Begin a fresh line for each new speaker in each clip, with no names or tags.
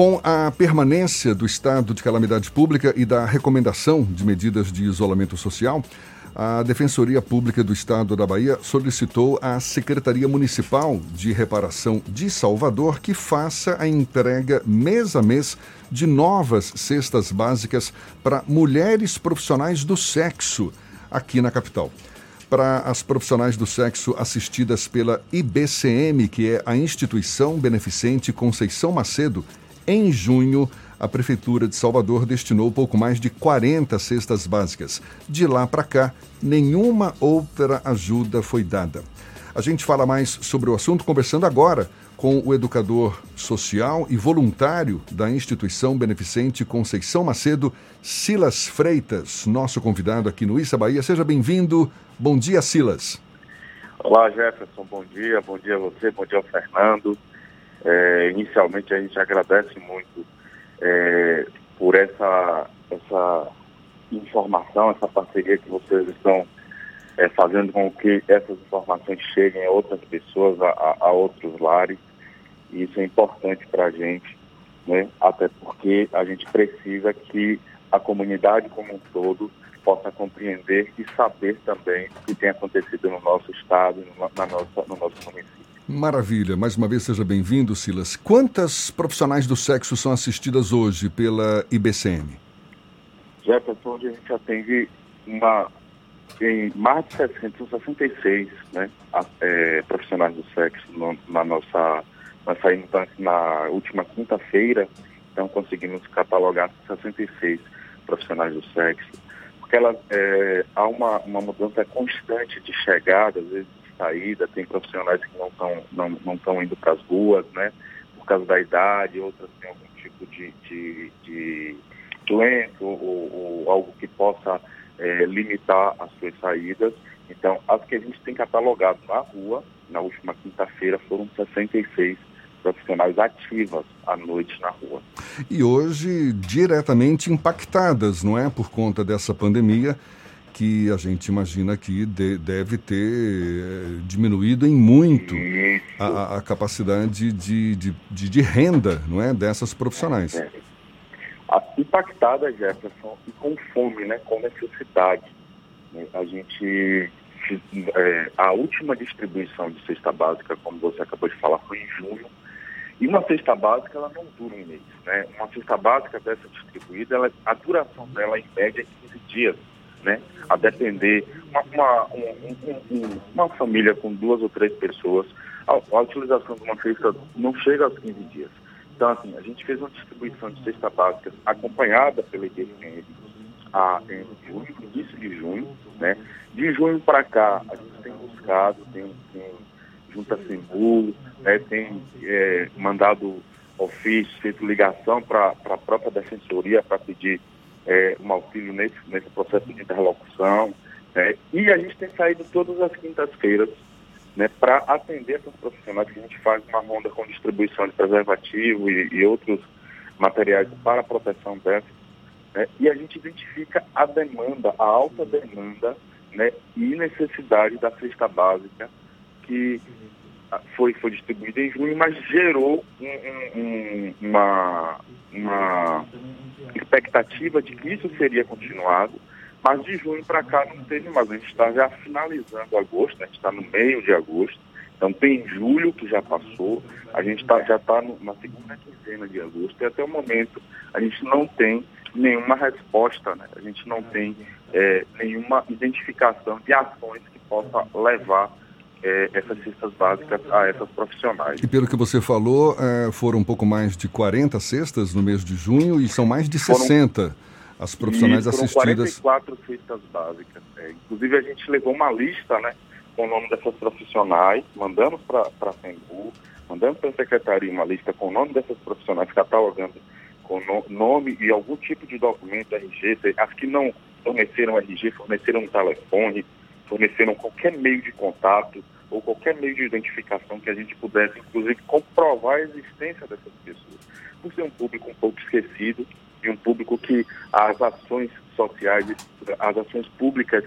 Com a permanência do estado de calamidade pública e da recomendação de medidas de isolamento social, a Defensoria Pública do Estado da Bahia solicitou à Secretaria Municipal de Reparação de Salvador que faça a entrega mês a mês de novas cestas básicas para mulheres profissionais do sexo aqui na capital. Para as profissionais do sexo assistidas pela IBCM, que é a Instituição Beneficente Conceição Macedo, em junho, a Prefeitura de Salvador destinou pouco mais de 40 cestas básicas. De lá para cá, nenhuma outra ajuda foi dada. A gente fala mais sobre o assunto conversando agora com o educador social e voluntário da instituição beneficente Conceição Macedo, Silas Freitas, nosso convidado aqui no Issa Bahia. Seja bem-vindo. Bom dia, Silas.
Olá, Jefferson. Bom dia. Bom dia a você. Bom dia ao Fernando. É, inicialmente, a gente agradece muito é, por essa, essa informação, essa parceria que vocês estão é, fazendo com que essas informações cheguem a outras pessoas, a, a outros lares. E isso é importante para a gente, né? até porque a gente precisa que a comunidade como um todo possa compreender e saber também o que tem acontecido no nosso estado, no, na nossa, no nosso município.
Maravilha. Mais uma vez, seja bem-vindo, Silas. Quantas profissionais do sexo são assistidas hoje pela IBCM?
Jefferson, hoje a gente atende uma, em mais de 766 né, é, profissionais do sexo no, na nossa. Nós saímos na última quinta-feira, então conseguimos catalogar 66 profissionais do sexo, porque ela, é, há uma, uma mudança constante de chegada, às vezes saída, tem profissionais que não estão não, não indo para as ruas, né? Por causa da idade, outras têm algum tipo de, de, de doença ou, ou, ou, algo que possa é, limitar as suas saídas. Então, as que a gente tem catalogado na rua, na última quinta-feira, foram 66 profissionais ativas à noite na rua.
E hoje diretamente impactadas, não é? Por conta dessa pandemia que a gente imagina que de, deve ter eh, diminuído em muito a, a capacidade de, de, de, de, renda não é, dessas profissionais. É.
Impactada, Jefferson, e com fome, né, com necessidade. A gente, é, a última distribuição de cesta básica, como você acabou de falar, foi em junho, e uma cesta básica, ela não dura um mês. Né? Uma cesta básica dessa distribuída, ela, a duração dela, em média, é 15 dias né? A depender, uma, uma, um, um, uma família com duas ou três pessoas, a, a, utilização de uma cesta não chega aos 15 dias. Então, assim, a gente fez uma distribuição de cesta básica acompanhada pela IBCN a, em junho, início de junho, né? De junho para cá, a gente tem buscado, tem, tem junto a Sembu, né? tem é, mandado ofício, feito ligação para a própria defensoria para pedir é, um auxílio nesse, nesse processo de interlocução. Né? E a gente tem saído todas as quintas-feiras né, para atender essas profissionais que a gente faz uma ronda com distribuição de preservativo e, e outros materiais para a proteção dessas. Né? E a gente identifica a demanda, a alta demanda né, e necessidade da cesta básica que foi, foi distribuída em junho, mas gerou um, um, uma, uma expectativa de que isso seria continuado, mas de junho para cá não teve mais. A gente está já finalizando agosto, né? a gente está no meio de agosto, então tem julho que já passou, a gente tá, já está na segunda quinzena de agosto e até o momento a gente não tem nenhuma resposta, né? a gente não tem é, nenhuma identificação de ações que possa levar é, essas cestas básicas a essas profissionais.
E pelo que você falou, é, foram um pouco mais de 40 cestas no mês de junho e são mais de 60 foram, as profissionais
foram
assistidas.
44 cestas básicas. É. Inclusive a gente levou uma lista né, com o nome dessas profissionais, mandamos para a FEMBU, mandamos para a Secretaria uma lista com o nome dessas profissionais catalogando com no, nome e algum tipo de documento RG, as que não forneceram RG, forneceram um telefone, forneceram qualquer meio de contato ou qualquer meio de identificação que a gente pudesse, inclusive, comprovar a existência dessas pessoas. Por ser um público um pouco esquecido e um público que as ações sociais, as ações públicas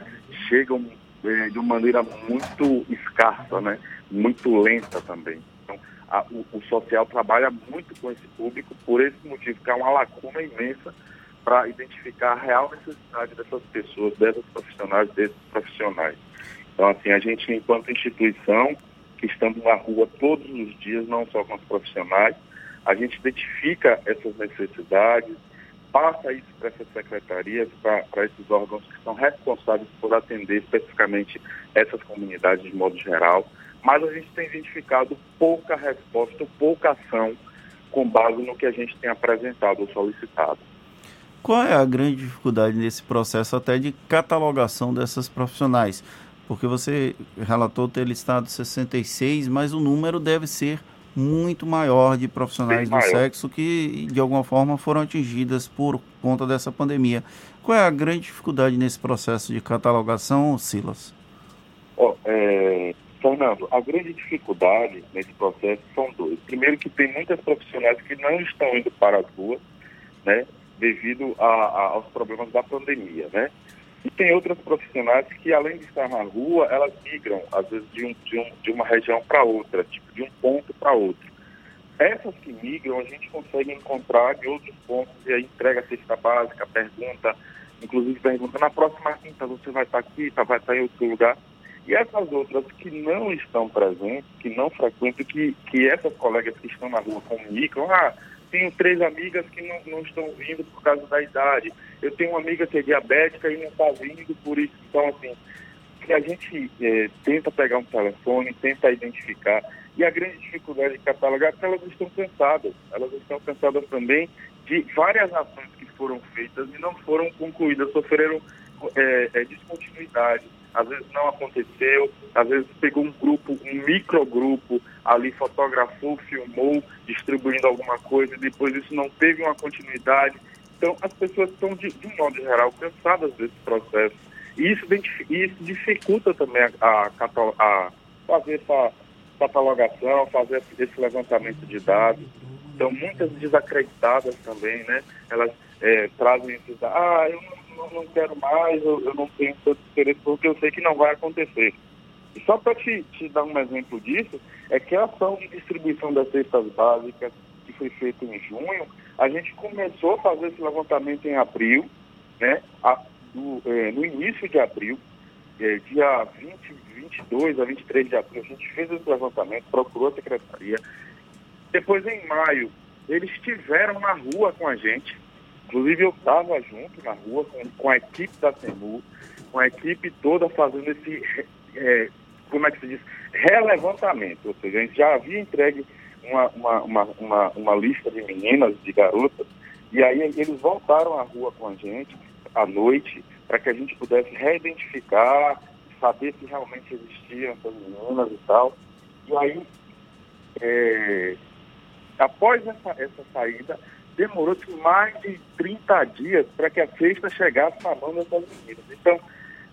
chegam eh, de uma maneira muito escassa, né? muito lenta também. Então, a, o, o, social trabalha muito com esse público, por esse motivo, que há uma lacuna imensa para identificar a real necessidade dessas pessoas, dessas profissionais, desses profissionais. Então, assim, a gente, enquanto instituição, que estamos na rua todos os dias, não só com os profissionais, a gente identifica essas necessidades, passa isso para essas secretarias, para esses órgãos que são responsáveis por atender especificamente essas comunidades de modo geral, mas a gente tem identificado pouca resposta, pouca ação com base no que a gente tem apresentado ou solicitado.
Qual é a grande dificuldade nesse processo até de catalogação dessas profissionais? Porque você relatou ter listado 66, mas o número deve ser muito maior de profissionais do sexo que de alguma forma foram atingidas por conta dessa pandemia. Qual é a grande dificuldade nesse processo de catalogação, Silas?
Oh, é, Fernando, a grande dificuldade nesse processo são dois. Primeiro que tem muitas profissionais que não estão indo para as ruas, né, devido a, a, aos problemas da pandemia, né? E tem outras profissionais que, além de estar na rua, elas migram, às vezes, de, um, de, um, de uma região para outra, tipo, de um ponto para outro. Essas que migram, a gente consegue encontrar de outros pontos, e aí entrega a cesta básica, pergunta, inclusive pergunta, na próxima quinta você vai estar aqui, tá, vai estar em outro lugar. E essas outras que não estão presentes, que não frequentam, que, que essas colegas que estão na rua comunicam, ah, tenho três amigas que não, não estão vindo por causa da idade. Eu tenho uma amiga que é diabética e não está vindo por isso. Então, assim, que a gente é, tenta pegar um telefone, tenta identificar. E a grande dificuldade de catalogar é que elas estão cansadas. Elas estão cansadas também de várias ações que foram feitas e não foram concluídas, sofreram é, é, descontinuidade às vezes não aconteceu, às vezes pegou um grupo, um microgrupo ali, fotografou, filmou, distribuindo alguma coisa, e depois isso não teve uma continuidade. Então, as pessoas estão, de, de um modo geral, cansadas desse processo. E isso, isso dificulta também a, a, a fazer essa catalogação, fazer esse levantamento de dados. Então, muitas desacreditadas também, né? Elas é, trazem esses dados. Ah, eu não não, quero mais, eu, eu, não tenho tanto interesse porque eu sei que não vai acontecer. E só para te, te dar um exemplo disso, é que a ação de distribuição das cestas básicas, que foi feita em junho, a gente começou a fazer esse levantamento em abril, né, a, do, é, no início de abril, é, dia 20, 22 a 23 de abril, a gente fez esse levantamento, procurou a secretaria. Depois, em maio, eles estiveram na rua com a gente, Inclusive eu estava junto na rua com, com, a equipe da CEMU, com a equipe toda fazendo esse, é, como é que se diz, relevantamento. Ou seja, a gente já havia entregue uma, uma, uma, uma, uma lista de meninas, de garotas, e aí eles voltaram à rua com a gente à noite para que a gente pudesse reidentificar, saber se realmente existiam essas meninas e tal. E aí, é, após essa, essa saída, demorou-se mais de 30 dias para que a cesta chegasse na mão dessas meninas. Então,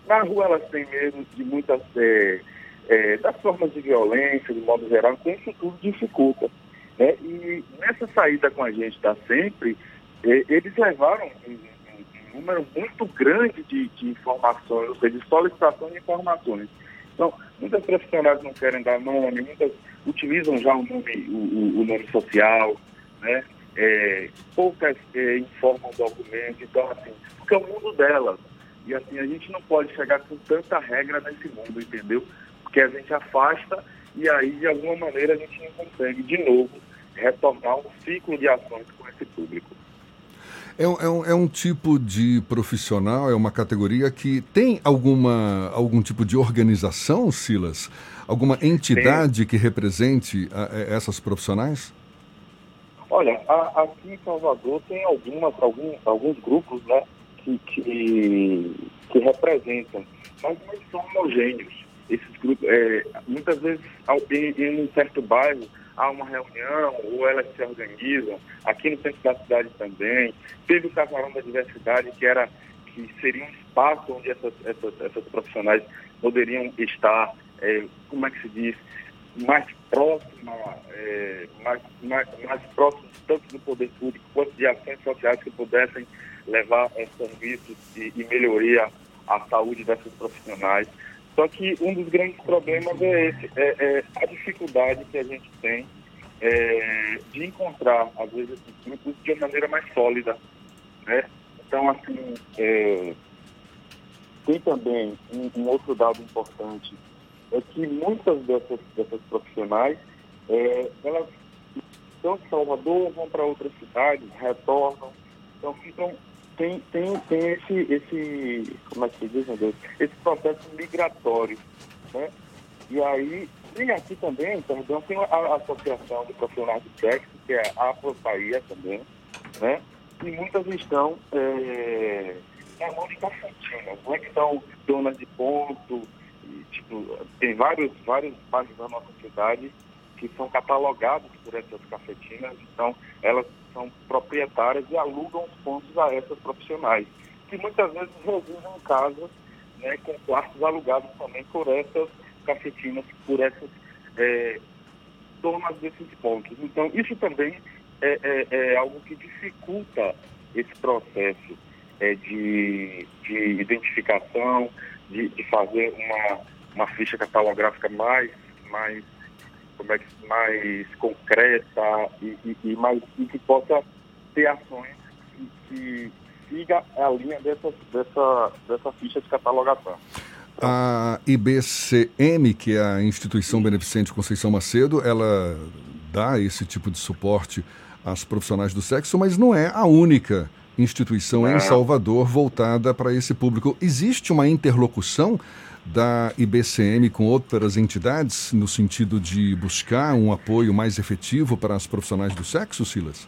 na rua elas têm medo de muitas é, é, das formas de violência, de modo geral, então isso tudo dificulta. Né? E nessa saída com a gente da Sempre, é, eles levaram um, um, número muito grande de, de informações, ou seja, de solicitação de informações. Então, muitas profissionais não querem dar nome, muitas utilizam já o nome, o, o nome social, né? É, poucas é, informam documentos, então assim, porque é o mundo delas. E assim, a gente não pode chegar com tanta regra nesse mundo, entendeu? Porque a gente afasta e aí, de alguma maneira, a gente não consegue, de novo, retornar um ciclo de ações com esse público.
É, é, um, é um tipo de profissional, é uma categoria que tem alguma, algum tipo de organização, Silas? Alguma entidade que represente a, a essas profissionais?
Olha, a, aqui em Salvador tem algumas, alguns, alguns grupos né, que, que, que representam, mas não são homogêneos. Esses grupos, é, muitas vezes, em, em um certo bairro, há uma reunião ou elas se organizam. Aqui no centro da cidade também. Teve o Casarão da Diversidade, que era que seria um espaço onde essas, essas, essas profissionais poderiam estar, é, como é que se diz, mais próxima, é, mais, mais, mais próximo tanto do poder público quanto de ações sociais que pudessem levar a serviços e, e melhoria à saúde dessas profissionais. Só que um dos grandes problemas é esse, é, é, a dificuldade que a gente tem é, de encontrar, às vezes, esses grupos de uma maneira mais sólida. Né? Então, assim, é, tem também um, um, outro dado importante, é que muitas dessas, dessas profissionais, é, elas estão em Salvador, vão para outras cidades, retornam, então ficam, tem, tem, tem esse, esse, como é que se diz, meu Deus, esse processo migratório, né? E aí, tem aqui também, perdão, tem a, Associação de Profissionais de Sexo, que é a Bahia também, né? E muitas estão é, na mão de cafetinas, né? Que são donas de ponto, tipo, tem vários, vários bairros da nossa cidade que são catalogados por essas cafetinas, então elas são proprietárias e alugam os pontos a essas profissionais, que muitas vezes em casas né, com quartos alugados também por essas cafetinas por essas é, donas desses pontos. Então, isso também é, é, é algo que dificulta esse processo é, de, de identificação, de, de, fazer uma, uma ficha catalográfica mais, mais, como é que, mais concreta e, e, e mais, e que possa ter ações que, que siga a linha dessa, dessa, dessa ficha de catalogação.
A IBCM, que é a Instituição Beneficente Conceição Macedo, ela dá esse tipo de suporte às profissionais do sexo, mas não é a única instituição em Salvador voltada para esse público. Existe uma interlocução da IBCM com outras entidades no sentido de buscar um apoio mais efetivo para as profissionais do sexo, Silas?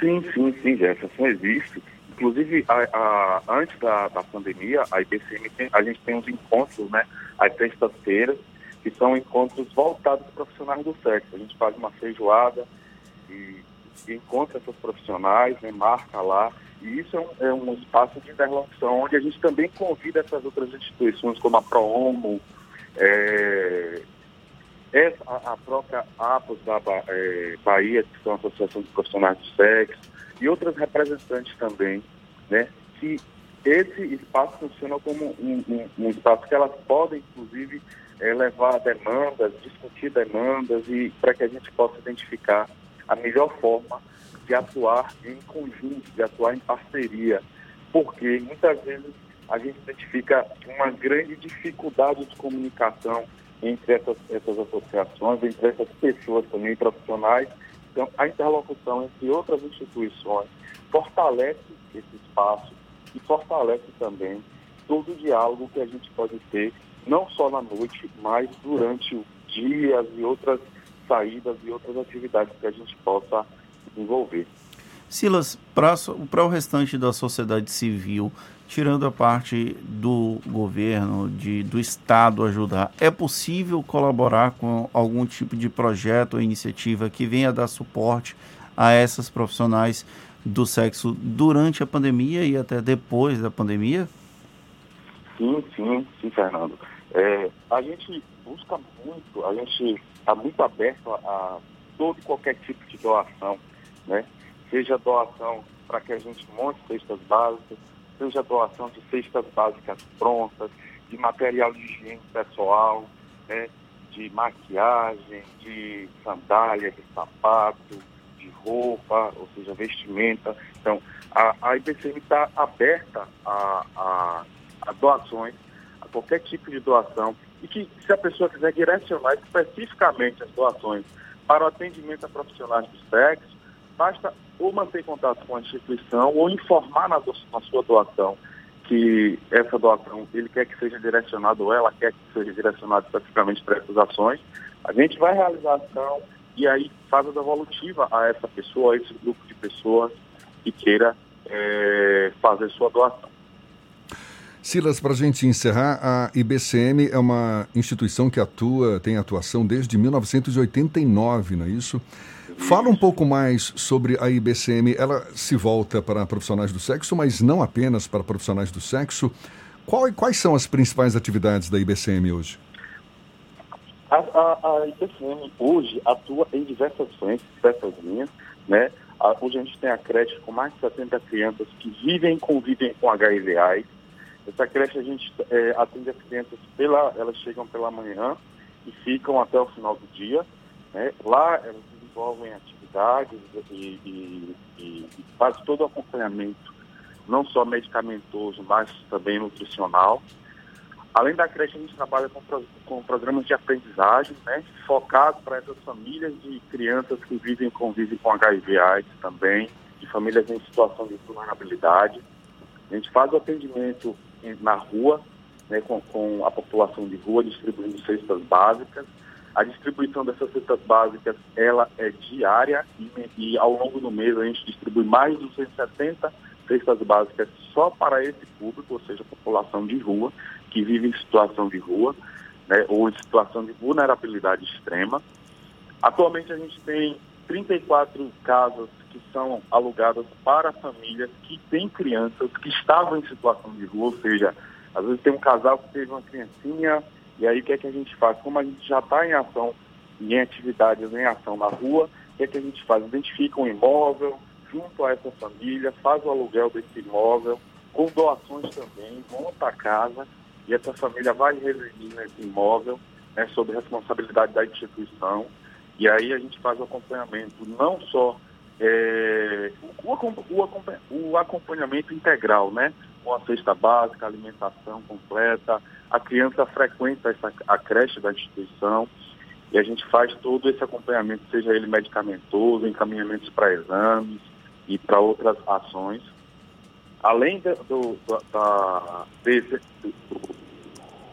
Sim, sim, sim, Jefferson, existe. Inclusive, a, a, antes da, da, pandemia, a IBCM, tem, a gente tem uns encontros, né, às sextas-feiras, que são encontros voltados para profissionais do sexo. A gente faz uma feijoada e, e encontra essas profissionais, né, marca lá. E isso é um, é um, espaço de interlocução, onde a gente também convida essas outras instituições, como a ProOmo, é, a, a, própria APOS da é, Bahia, que são a Associação de Profissionais do Sexo, e outras representantes também, né, que esse espaço funciona como um, um, um espaço que elas podem, inclusive, é, levar demandas, discutir demandas e para que a gente possa identificar a melhor forma de atuar em conjunto, de atuar em parceria, porque muitas vezes a gente identifica uma grande dificuldade de comunicação entre essas, essas associações, entre essas pessoas também profissionais. Então, a interlocução entre outras instituições fortalece esse espaço e fortalece também todo o diálogo que a gente pode ter, não só na noite, mas durante os dias e outras saídas e outras atividades que a gente possa desenvolver.
Silas, para o restante da sociedade civil, tirando a parte do governo, de, do Estado ajudar, é possível colaborar com algum tipo de projeto ou iniciativa que venha dar suporte a essas profissionais do sexo durante a pandemia e até depois da pandemia?
Sim, sim, sim, Fernando. É, a gente busca muito, a gente está muito aberto a, a todo e qualquer tipo de doação, né? Seja doação para que a gente monte cestas básicas, seja doação de cestas básicas prontas, de material de higiene pessoal, né, de maquiagem, de sandália, de sapato, de roupa, ou seja, vestimenta. Então, a, a IBCM está aberta a, a, a doações, a qualquer tipo de doação, e que se a pessoa quiser direcionar especificamente as doações para o atendimento a profissionais do sexo, basta ou manter contato com a instituição ou informar na, na sua doação que essa doação ele quer que seja direcionada ou ela quer que seja direcionada especificamente para essas ações. A gente vai realizar a ação e aí faz a devolutiva a essa pessoa, a esse grupo de pessoas que queira é, fazer sua doação.
Silas, para a gente encerrar, a IBCM é uma instituição que atua, tem atuação desde 1989, não é isso? Fala um pouco mais sobre a IBCM. Ela se volta para profissionais do sexo, mas não apenas para profissionais do sexo. Qual, quais são as principais atividades da IBCM hoje?
A, a, a IBCM hoje atua em diversas frentes, diversas linhas. Né? Hoje a gente tem a creche com mais de 70 crianças que vivem e convivem com HIV AIDS. Essa creche a gente é, atende as crianças, pela, elas chegam pela manhã e ficam até o final do dia. Né? Lá elas desenvolvem atividades e, e, e, e faz todo o acompanhamento, não só medicamentoso, mas também nutricional. Além da creche, a gente trabalha com, com programas de aprendizagem, né, focados para essas famílias de crianças que vivem convivem com HIV AIDS também, de famílias em situação de vulnerabilidade. A gente faz o atendimento na rua, né, com, com a população de rua, distribuindo cestas básicas. A distribuição dessas cestas básicas, ela é diária e, e, ao longo do mês a gente distribui mais de 270 cestas básicas só para esse público, ou seja, a população de rua, que vive em situação de rua, né, ou em situação de vulnerabilidade extrema. Atualmente a gente tem 34 casas que são alugadas para famílias que têm crianças que estavam em situação de rua, ou seja, às vezes tem um casal que teve uma criancinha, e aí o que é que a gente faz? Como a gente já está em ação, em atividades em ação na rua, o que é que a gente faz? Identifica um imóvel junto a essa família, faz o aluguel desse imóvel, com doações também, monta a casa e essa família vai residir nesse imóvel, né, sob responsabilidade da instituição. E aí a gente faz o acompanhamento, não só é, o, o, acompanhamento integral, né? Com a cesta básica, alimentação completa, a criança frequenta essa, a creche da instituição e a gente faz todo esse acompanhamento, seja ele medicamentoso, encaminhamentos para exames e para outras ações. Além do, da, desse,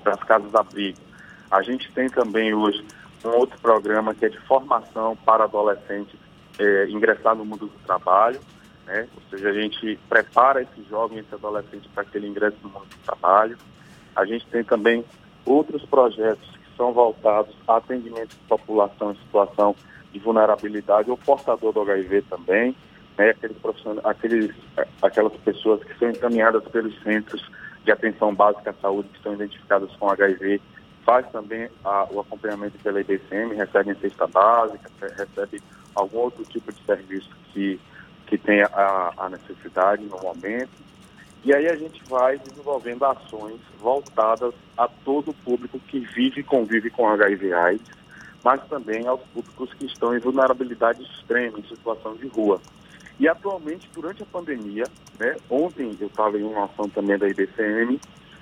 das casas abrigo, a gente tem também hoje um outro programa que é de formação para adolescentes é, ingressar no mundo do trabalho, né? ou seja, a gente prepara esse jovem, esse adolescente para que ele ingresse no mundo do trabalho. A gente tem também outros projetos que são voltados a atendimento de população em situação de vulnerabilidade ou portador do HIV também, né? aqueles aqueles, aquelas pessoas que são encaminhadas pelos centros de atenção básica à saúde que estão identificadas com HIV faz também a, o acompanhamento pela IBCM, recebe cesta básica, recebe algum outro tipo de serviço que, que tenha a, a necessidade no momento. E aí a gente vai desenvolvendo ações voltadas a todo o público que vive e convive com HIV AIDS, mas também aos públicos que estão em vulnerabilidade extrema, em situação de rua. E atualmente, durante a pandemia, né, ontem eu estava em uma ação também da IBCM,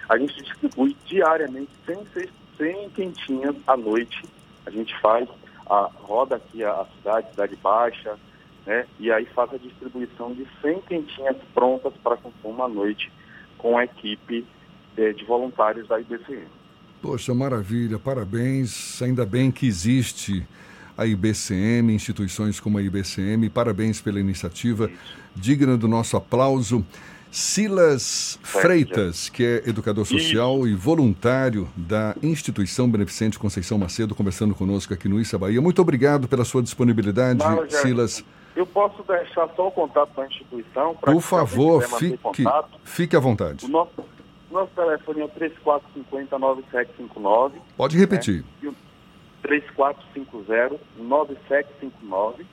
a gente distribui diariamente 100, 100 quentinhas à noite. A gente faz, a, roda aqui a, a cidade, Cidade Baixa, né? E aí faz a distribuição de 100 quentinhas prontas para consumo à noite com a equipe de, de voluntários da IBCM.
Poxa, maravilha, parabéns. Ainda bem que existe a IBCM, instituições como a IBCM. Parabéns pela iniciativa, digna do nosso aplauso. Silas Freitas, que é educador social e voluntário da instituição Beneficente Conceição Macedo, conversando conosco aqui no Issa Bahia. Muito obrigado pela sua disponibilidade, Silas.
Eu posso deixar só o contato da instituição?
Por favor, fique, fique à vontade.
O nosso, nosso telefone é o 3450-9759.
Pode repetir.
Né? 3450-9759.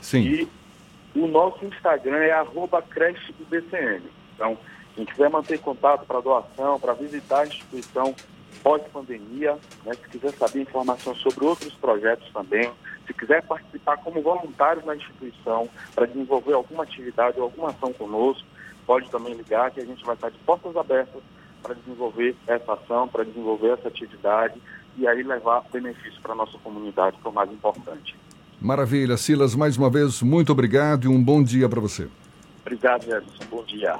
Sim.
E o nosso Instagram é arroba crecheibcm. Então, quem quiser manter contato para doação, para visitar a instituição pós-pandemia, né, se quiser saber informação sobre outros projetos também, se quiser participar como voluntário na instituição para desenvolver alguma atividade ou alguma ação conosco, pode também ligar que a gente vai estar de portas abertas para desenvolver essa ação, para desenvolver essa atividade e aí levar benefício para a nossa comunidade, que é o mais importante.
Maravilha. Silas, mais uma vez, muito obrigado e um bom dia para você.
Obrigado, Jefferson. Bom dia.